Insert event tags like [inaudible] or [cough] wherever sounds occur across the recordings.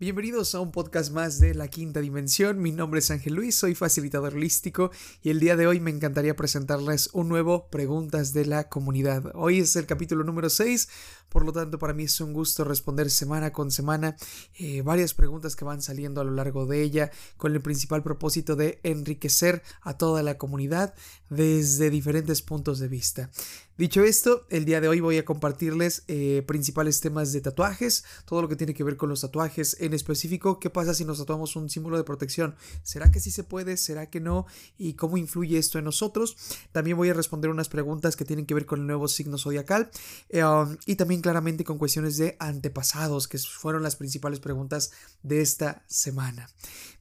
Bienvenidos a un podcast más de La Quinta Dimensión. Mi nombre es Ángel Luis, soy facilitador holístico y el día de hoy me encantaría presentarles un nuevo Preguntas de la Comunidad. Hoy es el capítulo número 6, por lo tanto para mí es un gusto responder semana con semana eh, varias preguntas que van saliendo a lo largo de ella con el principal propósito de enriquecer a toda la comunidad desde diferentes puntos de vista. Dicho esto, el día de hoy voy a compartirles eh, principales temas de tatuajes, todo lo que tiene que ver con los tatuajes, en específico qué pasa si nos tatuamos un símbolo de protección, será que sí se puede, será que no y cómo influye esto en nosotros. También voy a responder unas preguntas que tienen que ver con el nuevo signo zodiacal eh, um, y también claramente con cuestiones de antepasados, que fueron las principales preguntas de esta semana.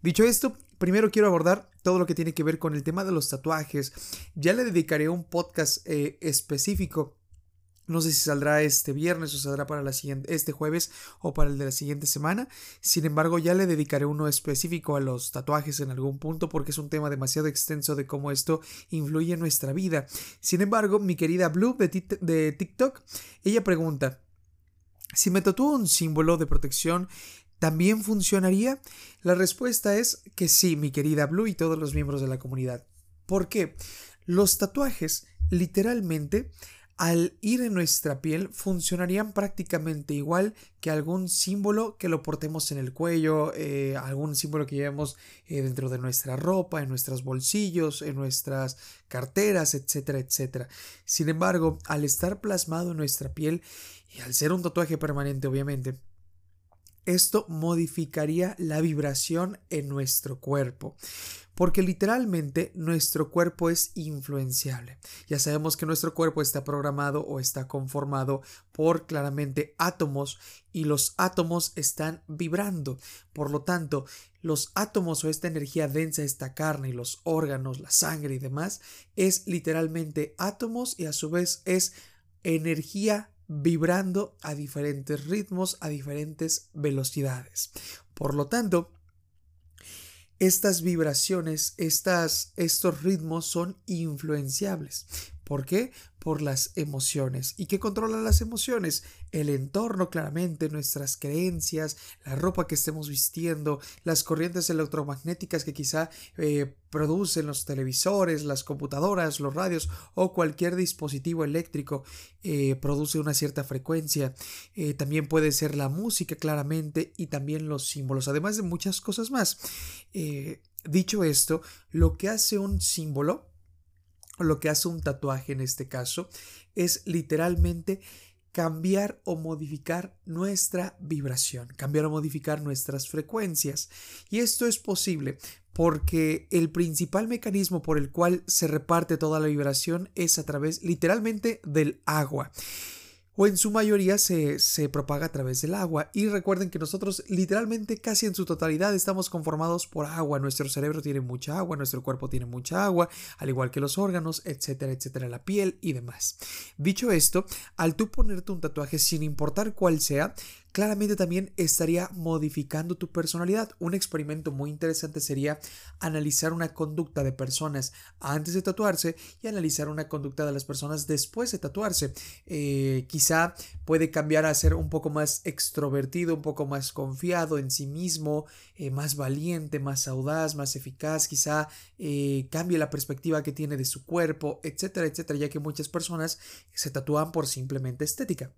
Dicho esto, primero quiero abordar todo lo que tiene que ver con el tema de los tatuajes. Ya le dedicaré un podcast eh, específico. No sé si saldrá este viernes o saldrá para la siguiente, este jueves o para el de la siguiente semana. Sin embargo, ya le dedicaré uno específico a los tatuajes en algún punto porque es un tema demasiado extenso de cómo esto influye en nuestra vida. Sin embargo, mi querida Blue de, de TikTok, ella pregunta, si me tatúo un símbolo de protección, ¿También funcionaría? La respuesta es que sí, mi querida Blue y todos los miembros de la comunidad. ¿Por qué? Los tatuajes, literalmente, al ir en nuestra piel, funcionarían prácticamente igual que algún símbolo que lo portemos en el cuello, eh, algún símbolo que llevemos eh, dentro de nuestra ropa, en nuestros bolsillos, en nuestras carteras, etcétera, etcétera. Sin embargo, al estar plasmado en nuestra piel, y al ser un tatuaje permanente, obviamente, esto modificaría la vibración en nuestro cuerpo. Porque literalmente nuestro cuerpo es influenciable. Ya sabemos que nuestro cuerpo está programado o está conformado por claramente átomos y los átomos están vibrando. Por lo tanto, los átomos o esta energía densa, esta carne y los órganos, la sangre y demás, es literalmente átomos y a su vez es energía vibrando a diferentes ritmos, a diferentes velocidades. Por lo tanto, estas vibraciones, estas, estos ritmos son influenciables. ¿Por qué? Por las emociones. ¿Y qué controla las emociones? El entorno, claramente, nuestras creencias, la ropa que estemos vistiendo, las corrientes electromagnéticas que quizá eh, producen los televisores, las computadoras, los radios o cualquier dispositivo eléctrico eh, produce una cierta frecuencia. Eh, también puede ser la música, claramente, y también los símbolos, además de muchas cosas más. dicho esto, lo que hace un símbolo lo que hace un tatuaje en este caso es literalmente cambiar o modificar nuestra vibración, cambiar o modificar nuestras frecuencias. Y esto es posible porque el principal mecanismo por el cual se reparte toda la vibración es a través literalmente del agua o en su mayoría se, se, propaga a través del agua. Y recuerden que nosotros literalmente casi en su totalidad estamos conformados por agua. Nuestro cerebro tiene mucha agua, nuestro cuerpo tiene mucha agua, al igual que los órganos, etcétera, etcétera, la piel y demás. Dicho esto, al tú ponerte un tatuaje sin importar cuál sea, claramente también estaría modificando tu personalidad. Un experimento muy interesante sería analizar una conducta de personas antes de tatuarse y analizar una conducta de las personas después de tatuarse. Eh, quizá puede cambiar a ser un poco más extrovertido, un poco más confiado en sí mismo, eh, más valiente, más audaz, más eficaz. Quizá eh, cambie la perspectiva que tiene de su cuerpo, etcétera, etcétera, ya que muchas personas se tatúan por simplemente estética.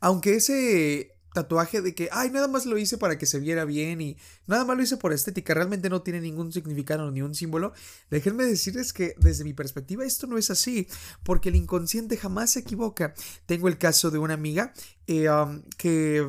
Aunque ese tatuaje de que, ay, nada más lo hice para que se viera bien y nada más lo hice por estética, realmente no tiene ningún significado ni un símbolo, déjenme decirles que desde mi perspectiva esto no es así, porque el inconsciente jamás se equivoca. Tengo el caso de una amiga eh, que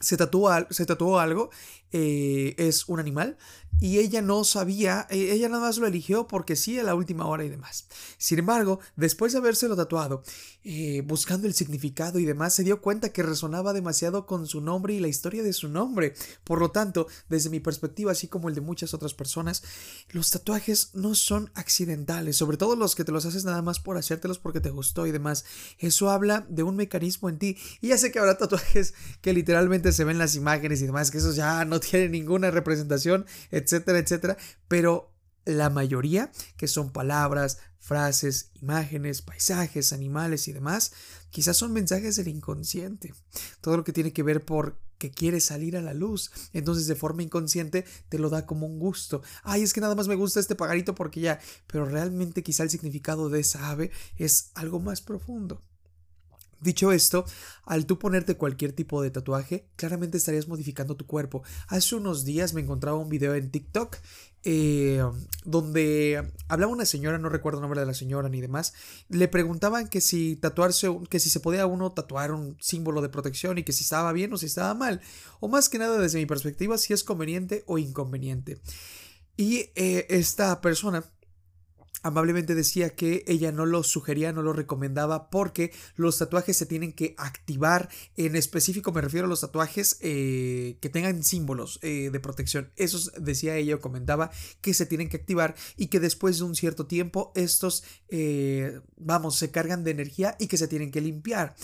se tatuó, se tatuó algo, eh, es un animal, y ella no sabía, e, ella nada más lo eligió porque sí a la última hora y demás. Sin embargo, después de habérselo tatuado, eh, buscando el significado y demás, se dio cuenta que resonaba demasiado con su nombre y la historia de su nombre. Por lo tanto, desde mi perspectiva, así como el de muchas otras personas, los tatuajes no son accidentales, sobre todo los que te los haces nada más por hacértelos porque te gustó y demás. Eso habla de un mecanismo en ti. Y ya sé que habrá tatuajes que literalmente se ven las imágenes y demás, que esos ya no tienen ninguna representación, etcétera, etcétera, pero la mayoría, que son palabras, frases, imágenes, paisajes, animales y demás, quizás son mensajes del inconsciente. Todo lo que tiene que ver por que quiere salir a la luz. Entonces de forma inconsciente te lo da como un gusto. Ay, es que nada más me gusta este pajarito porque ya, pero realmente quizá el significado de esa ave es algo más profundo. Dicho esto, al tú ponerte cualquier tipo de tatuaje, claramente estarías modificando tu cuerpo. Hace unos días me encontraba un video en TikTok eh, donde hablaba una señora, no recuerdo el nombre de la señora ni demás, le preguntaban que si tatuarse, que si se podía uno tatuar un símbolo de protección y que si estaba bien o si estaba mal, o más que nada desde mi perspectiva, si es conveniente o inconveniente. Y eh, esta persona amablemente decía que ella no lo sugería, no lo recomendaba porque los tatuajes se tienen que activar. En específico me refiero a los tatuajes eh, que tengan símbolos eh, de protección. Esos decía ella o comentaba que se tienen que activar y que después de un cierto tiempo estos, eh, vamos, se cargan de energía y que se tienen que limpiar.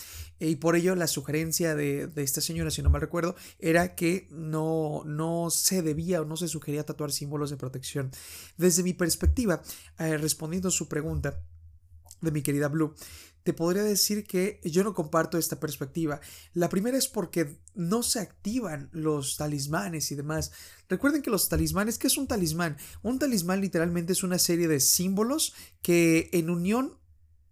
Y por ello la sugerencia de, esta señora, si no mal recuerdo, era que no, no se debía o no se sugería tatuar símbolos de protección. Desde mi perspectiva, eh, respondiendo a su pregunta de mi querida Blue, te podría decir que yo no comparto esta perspectiva. La primera es porque no se activan los talismanes y demás. Recuerden que los talismanes, ¿qué es un talismán? Un talismán literalmente es una serie de símbolos que en unión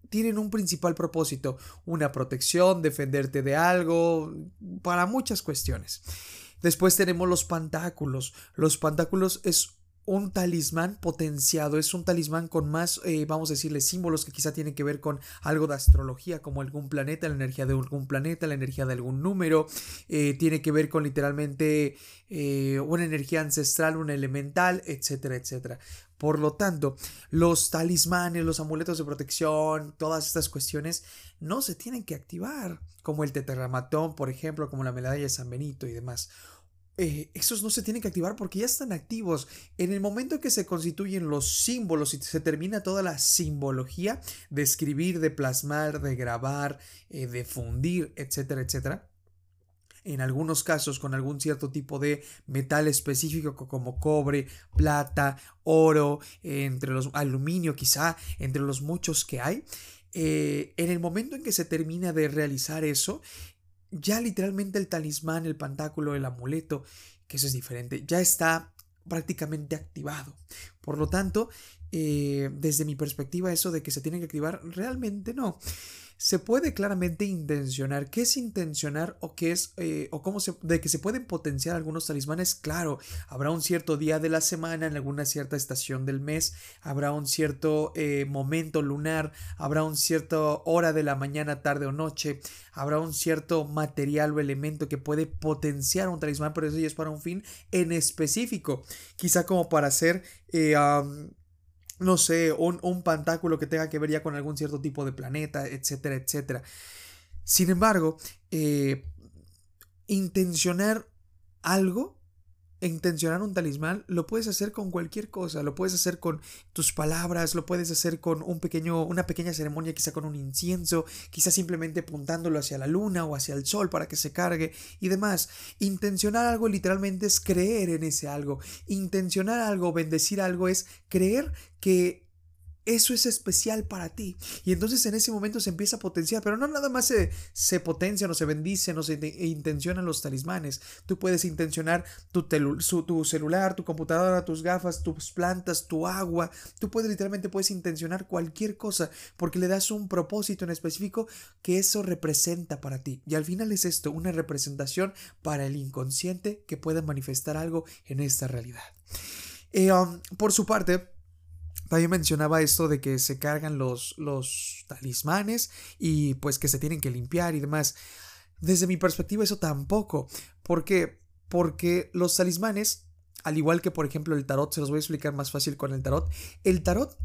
tienen un principal propósito, una protección, defenderte de algo, para muchas cuestiones. Después tenemos los pantáculos. Los pantáculos es un talismán potenciado, es un talismán con más, eh, vamos a decirle, símbolos que quizá tienen que ver con algo de astrología, como algún planeta, la energía de algún planeta, la energía de algún número, eh, tiene que ver con literalmente eh, una energía ancestral, una elemental, etcétera, etcétera. Por lo tanto, los talismanes, los amuletos de protección, todas estas cuestiones no se tienen que activar, como el tetramatón, por ejemplo, como la medalla de San Benito y demás. Eh, esos no se tienen que activar porque ya están activos. En el momento que se constituyen los símbolos y se termina toda la simbología de escribir, de plasmar, de grabar, eh, de fundir, etcétera, etcétera, en algunos casos con algún cierto tipo de metal específico como cobre, plata, oro, entre los aluminio quizá, entre los muchos que hay. Eh, en el momento en que se termina de realizar eso, ya literalmente el talismán, el pantáculo, el amuleto, que eso es diferente, ya está prácticamente activado. Por lo tanto, eh, desde mi perspectiva, eso de que se tiene que activar, realmente no se puede claramente intencionar. ¿Qué es intencionar o qué es eh, o cómo se de que se pueden potenciar algunos talismanes? Claro, habrá un cierto día de la semana, en alguna cierta estación del mes, habrá un cierto eh, momento lunar, habrá un cierto hora de la mañana, tarde o noche, habrá un cierto material o elemento que puede potenciar un talismán, pero eso ya es para un fin en específico, quizá como para hacer eh, no sé, un, un pantáculo que tenga que ver ya con algún cierto tipo de planeta, etcétera, etcétera. Sin embargo, eh, intencionar algo intencionar un talismán lo puedes hacer con cualquier cosa, lo puedes hacer con tus palabras, lo puedes hacer con un pequeño, una pequeña ceremonia, quizá con un incienso, quizá simplemente apuntándolo hacia la luna o hacia el sol para que se cargue y demás. Intencionar algo literalmente es creer en ese algo. Intencionar algo, bendecir algo es creer que eso es especial para ti. Y entonces en ese momento se empieza a potenciar, pero no nada más se, se potencian o se bendicen o se intencionan los talismanes. Tú puedes intencionar tu, tu celular, tu computadora, tus gafas, tus plantas, tu agua. Tú puedes literalmente puedes intencionar cualquier cosa porque le das un propósito en específico que eso representa para ti. Y al final es esto, una representación para el inconsciente que pueda manifestar algo en esta realidad. Eh, um, por su parte, también mencionaba esto de que se cargan los, los talismanes y pues que se tienen que limpiar y demás. Desde mi perspectiva eso tampoco. ¿Por qué? Porque los talismanes, al igual que por ejemplo el tarot, se los voy a explicar más fácil con el tarot, el tarot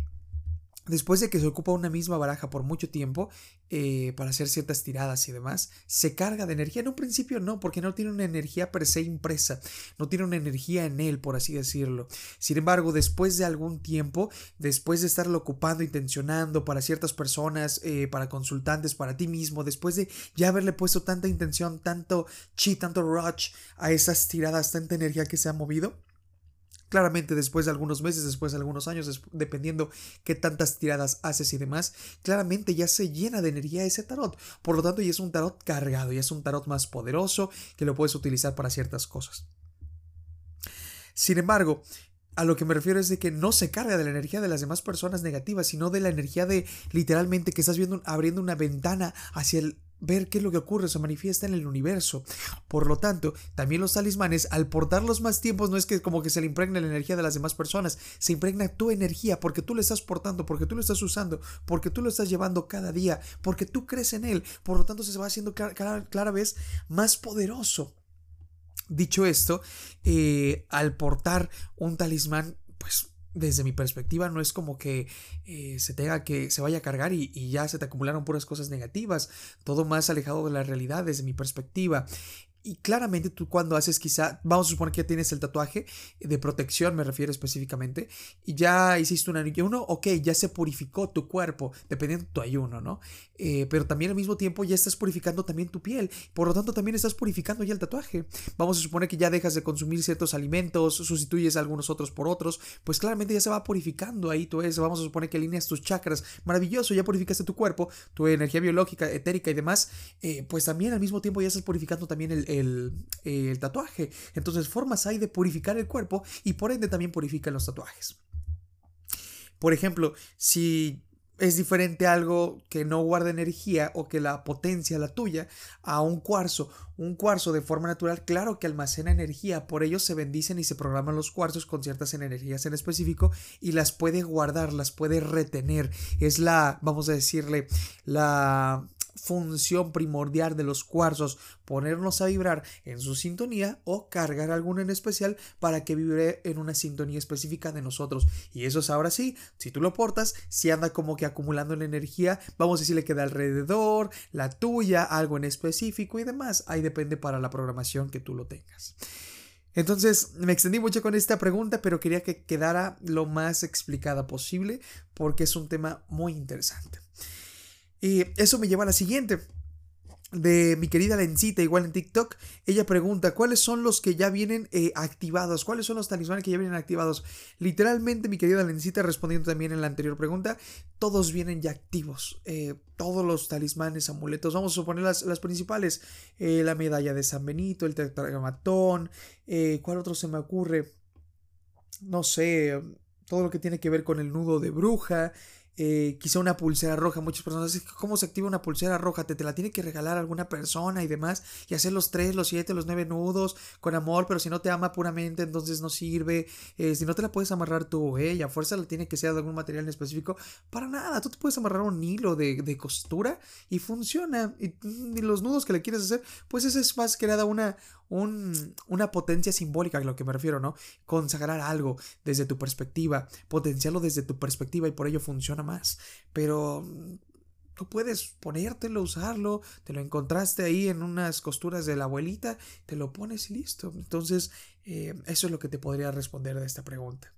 Después de que se ocupa una misma baraja por mucho tiempo eh, para hacer ciertas tiradas y demás, se carga de energía. En un principio no, porque no tiene una energía per se impresa, no tiene una energía en él, por así decirlo. Sin embargo, después de algún tiempo, después de estarlo ocupando, intencionando para ciertas personas, eh, para consultantes, para ti mismo, después de ya haberle puesto tanta intención, tanto chi, tanto rush a esas tiradas, tanta energía que se ha movido, Claramente después de algunos meses, después de algunos años, dependiendo qué tantas tiradas haces y demás, claramente ya se llena de energía ese tarot. Por lo tanto, ya es un tarot cargado, ya es un tarot más poderoso que lo puedes utilizar para ciertas cosas. Sin embargo, a lo que me refiero es de que no se carga de la energía de las demás personas negativas, sino de la energía de literalmente que estás viendo abriendo una ventana hacia el ver qué es lo que ocurre, se manifiesta en el universo. Por lo tanto, también los talismanes, al portarlos más tiempos, no es que como que se le impregne la energía de las demás personas, se impregna tu energía porque tú lo estás portando, porque tú lo estás usando, porque tú lo estás llevando cada día, porque tú crees en él. Por lo tanto, se va haciendo cada, vez más poderoso. Dicho esto, eh, al portar un talismán, pues desde mi perspectiva no es como que eh, se tenga que se vaya a cargar y, y, ya se te acumularon puras cosas negativas todo más alejado de la realidad desde mi perspectiva y claramente tú cuando haces quizá, vamos a suponer que ya tienes el tatuaje de protección, me refiero específicamente, y ya hiciste un ayuno, ok, ya se purificó tu cuerpo, dependiendo de tu ayuno, ¿no? Eh, pero también al mismo tiempo ya estás purificando también tu piel, por lo tanto también estás purificando ya el tatuaje. Vamos a suponer que ya dejas de consumir ciertos alimentos, sustituyes algunos otros por otros, pues claramente ya se va purificando ahí todo eso, vamos a suponer que alineas tus chakras, maravilloso, ya purificaste tu cuerpo, tu energía biológica, etérica y demás, eh, pues también al mismo tiempo ya estás purificando también el el, tatuaje. Entonces formas hay de purificar el cuerpo y por ende también purifican los tatuajes. Por ejemplo, si es diferente algo que no guarda energía o que la potencia la tuya a un cuarzo. Un cuarzo de forma natural, claro que almacena energía, por ello se bendicen y se programan los cuarzos con ciertas energías en específico y las puede guardar, las puede retener. Es la, vamos a decirle, la función primordial de los cuarzos, ponernos a vibrar en su sintonía o cargar alguno en especial para que vibre en una sintonía específica de nosotros. Y eso es ahora sí, si tú lo portas, si anda como que acumulando la energía, vamos a decirle que de alrededor, la tuya, algo en específico y demás. Ahí depende para la programación que tú lo tengas. Entonces me extendí mucho con esta pregunta, pero quería que quedara lo más explicada posible porque es un tema muy interesante. Y eso me lleva a la siguiente. De mi querida Lencita, igual en TikTok, ella pregunta, ¿cuáles son los que ya vienen eh, activados? ¿Cuáles son los talismanes que ya vienen activados? Literalmente, mi querida Lencita, respondiendo también en la anterior pregunta, todos vienen ya activos. Eh, todos los talismanes, amuletos, vamos a suponer las, principales. Eh, la medalla de San Benito, el tetragramatón, ¿cuál otro se me ocurre? No sé, todo lo que tiene que ver con el nudo de bruja. Eh, quizá una pulsera roja. Muchas personas dicen, ¿cómo se activa una pulsera roja? Te, te la tiene que regalar alguna persona y demás. Y hacer los tres, los siete, los nueve nudos con amor, pero si no te ama puramente, entonces no sirve. Eh, si no te la puedes amarrar tú, eh, y a fuerza la tiene que ser de algún material en específico. Para nada, tú te puedes amarrar un hilo de, de costura y funciona. Y, y, los nudos que le quieres hacer, pues esa es más que nada una, una potencia simbólica, a lo que me refiero, ¿no? Consagrar algo desde tu perspectiva, potenciarlo desde tu perspectiva y por ello funciona más. Pero mm, tú puedes ponértelo, usarlo, te lo encontraste ahí en unas costuras de la abuelita, te lo pones y listo. Entonces, eh, eso es lo que te podría responder de esta pregunta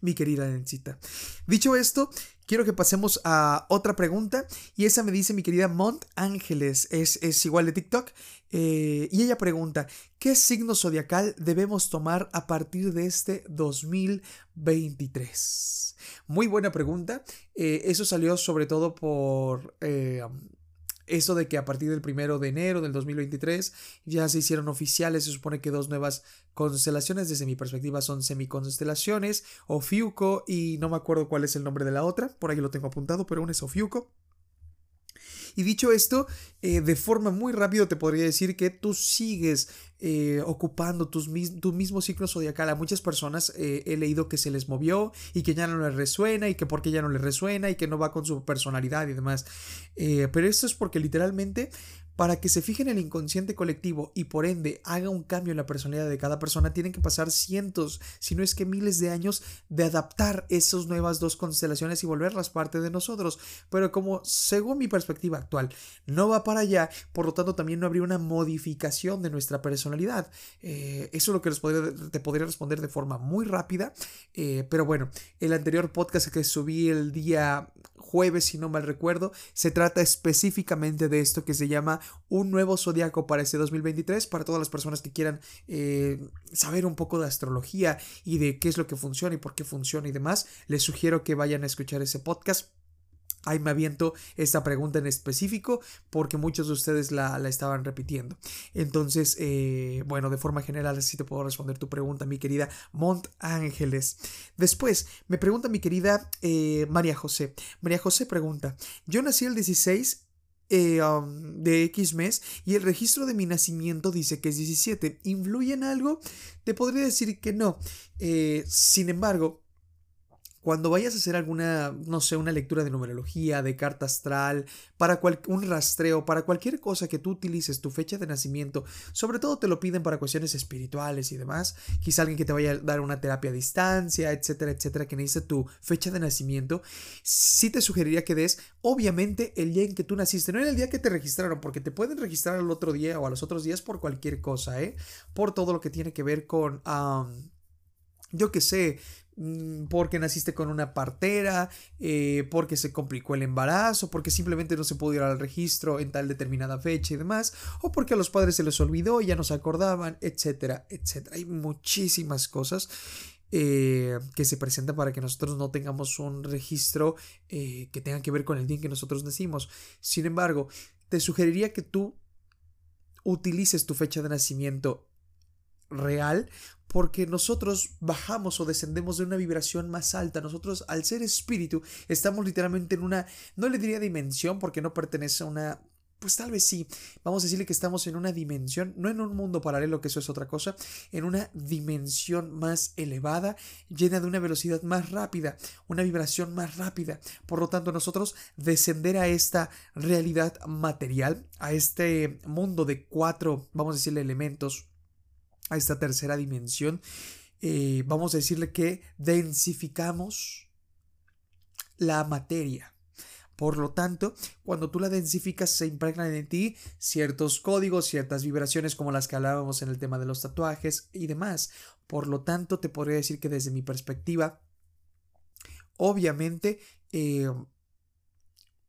mi querida Nencita. Dicho esto, quiero que pasemos a otra pregunta y esa me dice mi querida Mont Ángeles, es, es igual de TikTok, eh, y ella pregunta, ¿qué signo zodiacal debemos tomar a partir de este 2023? Muy buena pregunta, eh, eso salió sobre todo por... Eh, eso de que a partir del primero de enero del 2023 ya se hicieron oficiales, se supone que dos nuevas constelaciones, desde mi perspectiva son semiconstelaciones, Ofiuco y no me acuerdo cuál es el nombre de la otra, por ahí lo tengo apuntado, pero una es Ofiuco. Y dicho esto, eh, de forma muy rápida te podría decir que tú sigues eh, ocupando tus, tu mismo ciclo zodiacal. A muchas personas eh, he leído que se les movió y que ya no les resuena y que porque ya no les resuena y que no va con su personalidad y demás. pero esto es porque literalmente para que se fije en el inconsciente colectivo y por ende haga un cambio en la personalidad de cada persona, tienen que pasar cientos, si no es que miles de años de adaptar esas nuevas dos constelaciones y volverlas parte de nosotros. Pero como según mi perspectiva actual no va para allá, por lo tanto también no habría una modificación de nuestra personalidad. Eh, eso es lo que te podría responder de forma muy rápida. Eh, pero bueno, el anterior podcast que subí el día jueves, si no mal recuerdo, se trata específicamente de esto que se llama un nuevo zodiaco para este 2023, para todas las personas que quieran eh, saber un poco de astrología y de qué es lo que funciona y por qué funciona y demás, les sugiero que vayan a escuchar ese podcast Ahí me aviento esta pregunta en específico porque muchos de ustedes la, estaban repitiendo. Entonces, eh, bueno, de forma general así te puedo responder tu pregunta, mi querida Mont Ángeles. Después, me pregunta mi querida eh, María José. María José pregunta, yo nací el 16 eh, de X mes y el registro de mi nacimiento dice que es 17. ¿Influye en algo? Te podría decir que no. sin embargo, cuando vayas a hacer alguna, no sé, una lectura de numerología, de carta astral, para un rastreo, para cualquier cosa que tú utilices tu fecha de nacimiento, sobre todo te lo piden para cuestiones espirituales y demás, quizá alguien que te vaya a dar una terapia a distancia, etcétera, etcétera, que necesite tu fecha de nacimiento, sí te sugeriría que des, obviamente, el día en que tú naciste, no en el día que te registraron, porque te pueden registrar al otro día o a los otros días por cualquier cosa, ¿eh? Por todo lo que tiene que ver con... yo qué sé, porque naciste con una partera, eh, porque se complicó el embarazo, porque simplemente no se pudo ir al registro en tal determinada fecha y demás, o porque a los padres se les olvidó y ya no se acordaban, etcétera, etcétera. Hay muchísimas cosas eh, que se presentan para que nosotros no tengamos un registro eh, que tenga que ver con el día en que nosotros nacimos. Sin embargo, te sugeriría que tú utilices tu fecha de nacimiento real porque nosotros bajamos o descendemos de una vibración más alta. Nosotros, al ser espíritu, estamos literalmente en una, no le diría dimensión porque no pertenece a una pues tal vez sí, vamos a decirle que estamos en una dimensión, no en un mundo paralelo, que eso es otra cosa, en una dimensión más elevada, llena de una velocidad más rápida, una vibración más rápida. Por lo tanto, nosotros descender a esta realidad material, a este mundo de cuatro, vamos a decirle, elementos, a esta tercera dimensión, eh, vamos a decirle que densificamos la materia. Por lo tanto, cuando tú la densificas, se impregnan en ti ciertos códigos, ciertas vibraciones como las que hablábamos en el tema de los tatuajes y demás. Por lo tanto, te podría decir que desde mi perspectiva, obviamente, eh,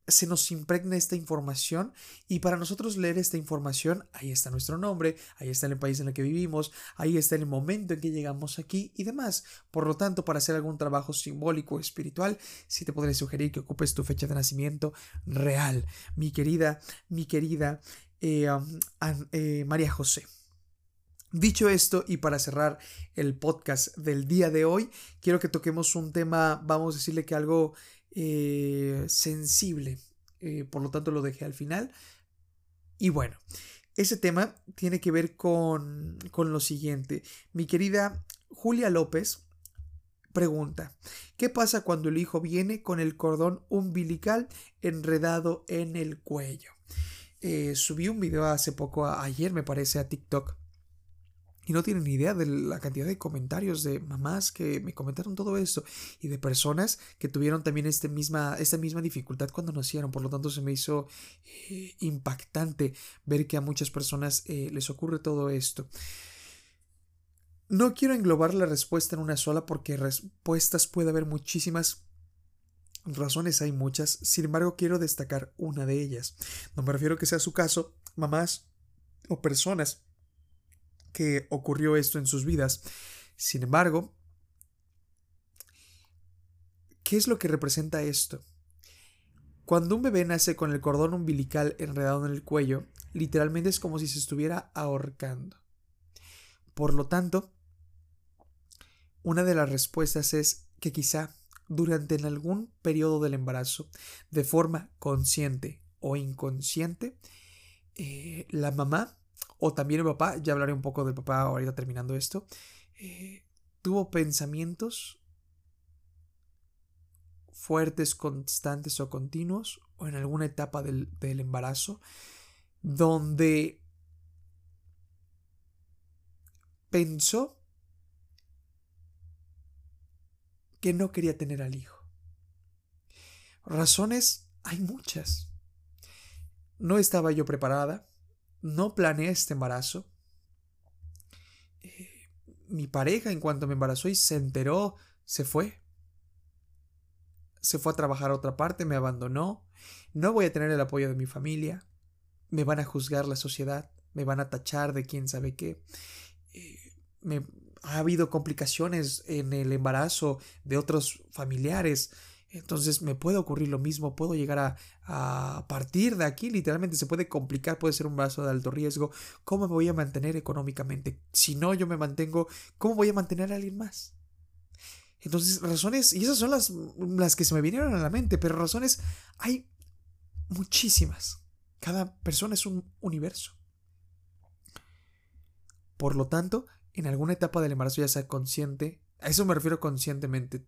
se nos impregna esta información y para nosotros leer esta información, ahí está nuestro nombre, ahí está el país en el que vivimos, ahí está el momento en que llegamos aquí y demás. Por lo tanto, para hacer algún trabajo simbólico o espiritual, sí te podré sugerir que ocupes tu fecha de nacimiento real, mi querida, mi querida eh, eh, María José. Dicho esto, y para cerrar el podcast del día de hoy, quiero que toquemos un tema, vamos a decirle que algo eh, sensible. Eh, por lo tanto, lo dejé al final. Y bueno, ese tema tiene que ver con, con lo siguiente. Mi querida Julia López pregunta, ¿qué pasa cuando el hijo viene con el cordón umbilical enredado en el cuello? Eh, subí un video hace poco, ayer me parece, a TikTok y no tienen ni idea de la cantidad de comentarios de mamás que me comentaron todo esto y de personas que tuvieron también este misma, esta misma dificultad cuando nacieron. Por lo tanto, se me hizo eh, impactante ver que a muchas personas eh, les ocurre todo esto. No quiero englobar la respuesta en una sola porque respuestas puede haber muchísimas. Razones hay muchas, sin embargo quiero destacar una de ellas. No me refiero a que sea su caso, mamás o personas que ocurrió esto en sus vidas. Sin embargo, ¿qué es lo que representa esto? Cuando un bebé nace con el cordón umbilical enredado en el cuello, literalmente es como si se estuviera ahorcando. Por lo tanto, una de las respuestas es que quizá durante algún periodo del embarazo, de forma consciente o inconsciente, eh, la mamá o también el papá, ya hablaré un poco del papá ahorita terminando esto, eh, tuvo pensamientos fuertes, constantes o continuos, o en alguna etapa del, del embarazo, donde pensó que no quería tener al hijo. Razones hay muchas. No estaba yo preparada, no planeé este embarazo. eh, mi pareja en cuanto me embarazó y se enteró, se fue. Se fue a trabajar a otra parte, me abandonó. No voy a tener el apoyo de mi familia. Me van a juzgar la sociedad, me van a tachar de quién sabe qué. Eh, me, ha habido complicaciones en el embarazo de otros familiares. Entonces me puede ocurrir lo mismo, puedo llegar a, partir de aquí, literalmente se puede complicar, puede ser un brazo de alto riesgo. ¿Cómo me voy a mantener económicamente? Si no yo me mantengo, ¿cómo voy a mantener a alguien más? Entonces, razones, y esas son las, las que se me vinieron a la mente, pero razones hay muchísimas. Cada persona es un universo. Por lo tanto, en alguna etapa del embarazo ya sea consciente, a eso me refiero conscientemente,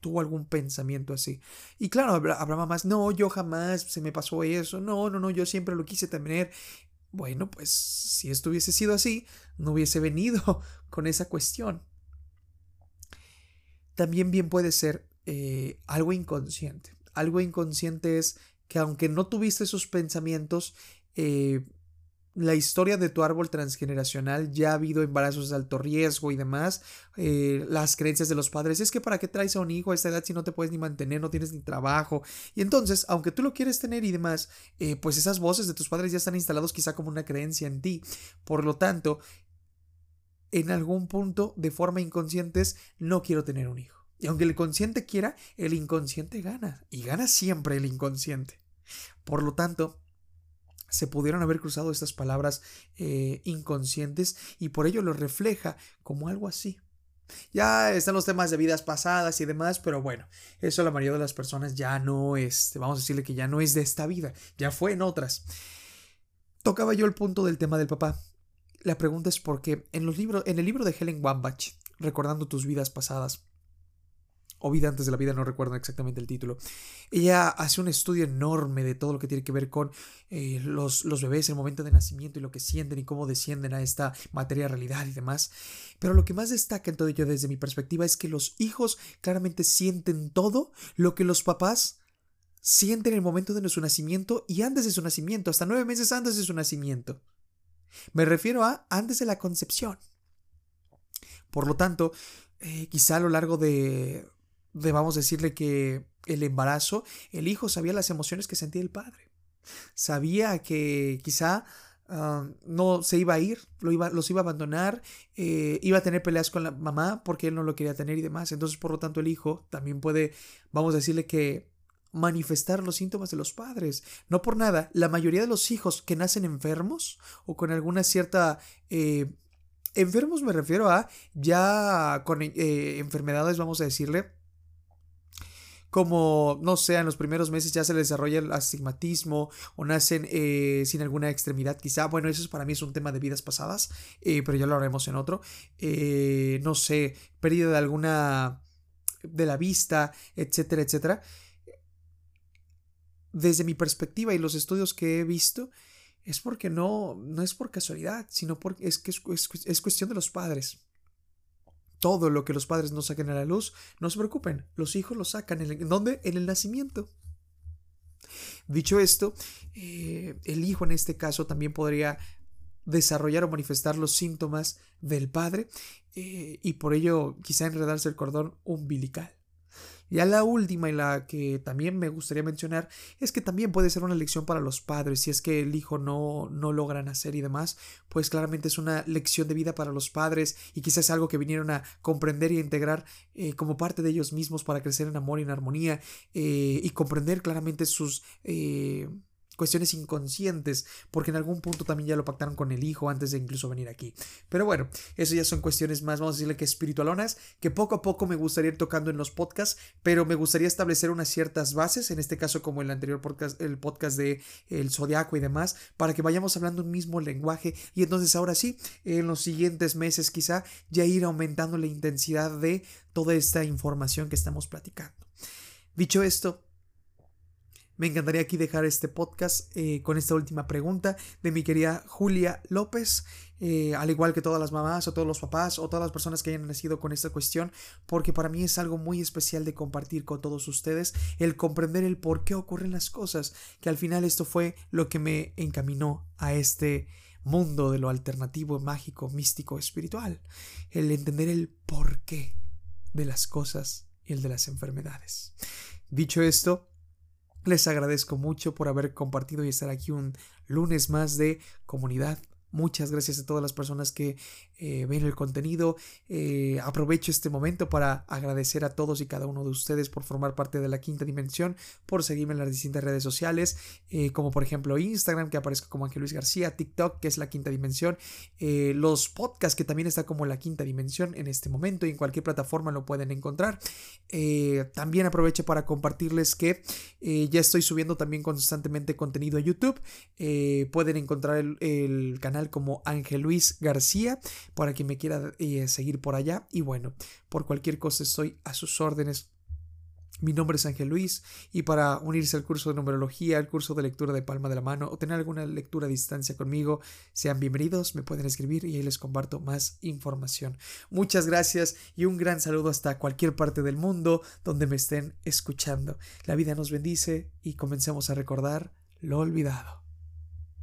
tuvo algún pensamiento así. Y claro, habrá, mamás, no, yo jamás se me pasó eso, no, no, no, yo siempre lo quise tener. Bueno, pues si esto hubiese sido así, no hubiese venido [laughs] con esa cuestión. También bien puede ser eh, algo inconsciente. Algo inconsciente es que aunque no tuviste esos pensamientos, eh, la historia de tu árbol transgeneracional, ya ha habido embarazos de alto riesgo y demás, eh, las creencias de los padres, es que para qué traes a un hijo a esta edad si no te puedes ni mantener, no tienes ni trabajo. Y entonces, aunque tú lo quieres tener y demás, eh, pues esas voces de tus padres ya están instalados quizá como una creencia en ti. Por lo tanto, en algún punto, de forma inconsciente, no quiero tener un hijo. Y aunque el consciente quiera, el inconsciente gana. Y gana siempre el inconsciente. Por lo tanto, se pudieron haber cruzado estas palabras eh, inconscientes y por ello lo refleja como algo así. Ya están los temas de vidas pasadas y demás, pero bueno, eso la mayoría de las personas ya no es, vamos a decirle que ya no es de esta vida, ya fue en otras. Tocaba yo el punto del tema del papá. La pregunta es por qué en los libros, en el libro de Helen Wambach, recordando tus vidas pasadas, o Vida antes de la vida, no recuerdo exactamente el título. Ella hace un estudio enorme de todo lo que tiene que ver con eh, los, los bebés el momento de nacimiento y lo que sienten y cómo descienden a esta materia realidad y demás. Pero lo que más destaca en todo ello desde mi perspectiva es que los hijos claramente sienten todo lo que los papás sienten en el momento de su nacimiento y antes de su nacimiento, hasta nueve meses antes de su nacimiento. Me refiero a antes de la concepción. Por lo tanto, eh, quizá a lo largo de, debamos decirle que el embarazo, el hijo sabía las emociones que sentía el padre. Sabía que quizá ah, no se iba a ir, lo iba, los iba a abandonar, eh, iba a tener peleas con la mamá porque él no lo quería tener y demás. Entonces, por lo tanto, el hijo también puede, vamos a decirle que manifestar los síntomas de los padres. No por nada, la mayoría de los hijos que nacen enfermos o con alguna cierta eh, enfermos me refiero a ya con eh, enfermedades, vamos a decirle, como, no sé, en los primeros meses ya se les desarrolla el astigmatismo o nacen eh, sin alguna extremidad quizá. Bueno, eso para mí es un tema de vidas pasadas, eh, pero ya lo haremos en otro. Eh, no sé, pérdida de alguna de la vista, etcétera, etcétera. Desde mi perspectiva y los estudios que he visto, es porque no, no es por casualidad, sino porque es que es cuestión de los padres todo lo que los padres no saquen a la luz, no se preocupen, los hijos lo sacan. ¿En, dónde? En el nacimiento. Dicho esto, eh, el hijo en este caso también podría desarrollar o manifestar los síntomas del padre eh, y por ello quizá enredarse el cordón umbilical. Ya la última y la que también me gustaría mencionar es que también puede ser una lección para los padres si es que el hijo no, no logra nacer y demás, pues claramente es una lección de vida para los padres y quizás algo que vinieron a comprender y a integrar eh, como parte de ellos mismos para crecer en amor y en armonía eh, y comprender claramente sus... Eh, cuestiones inconscientes, porque en algún punto también ya lo pactaron con el hijo antes de incluso venir aquí. Pero bueno, eso ya son cuestiones más, vamos a decirle que espiritualonas, que poco a poco me gustaría ir tocando en los podcasts, pero me gustaría establecer unas ciertas bases, en este caso como el anterior podcast, el podcast de El Zodiaco y demás, para que vayamos hablando un mismo lenguaje y entonces ahora sí, en los siguientes meses quizá ya ir aumentando la intensidad de toda esta información que estamos platicando. Dicho esto, me encantaría aquí dejar este podcast eh, con esta última pregunta de mi querida Julia López, eh, al igual que todas las mamás o todos los papás o todas las personas que hayan nacido con esta cuestión, porque para mí es algo muy especial de compartir con todos ustedes el comprender el por qué ocurren las cosas, que al final esto fue lo que me encaminó a este mundo de lo alternativo, mágico, místico, espiritual. El entender el porqué de las cosas y el de las enfermedades. Dicho esto, les agradezco mucho por haber compartido y estar aquí un lunes más de comunidad. Muchas gracias a todas las personas que eh, ven el contenido. Eh, aprovecho este momento para agradecer a todos y cada uno de ustedes por formar parte de la quinta dimensión, por seguirme en las distintas redes sociales, eh, como por ejemplo Instagram, que aparezco como Ángel Luis García, TikTok, que es la quinta dimensión, los podcasts, que también está como la quinta dimensión en este momento y en cualquier plataforma lo pueden encontrar. también aprovecho para compartirles que ya estoy subiendo también constantemente contenido a YouTube. pueden encontrar el canal como Ángel Luis García para quien me quiera eh, seguir por allá. Y bueno, por cualquier cosa estoy a sus órdenes. Mi nombre es Ángel Luis y para unirse al curso de numerología, al curso de lectura de palma de la mano o tener alguna lectura a distancia conmigo, sean bienvenidos, me pueden escribir y ahí les comparto más información. Muchas gracias y un gran saludo hasta cualquier parte del mundo donde me estén escuchando. La vida nos bendice y comencemos a recordar lo olvidado.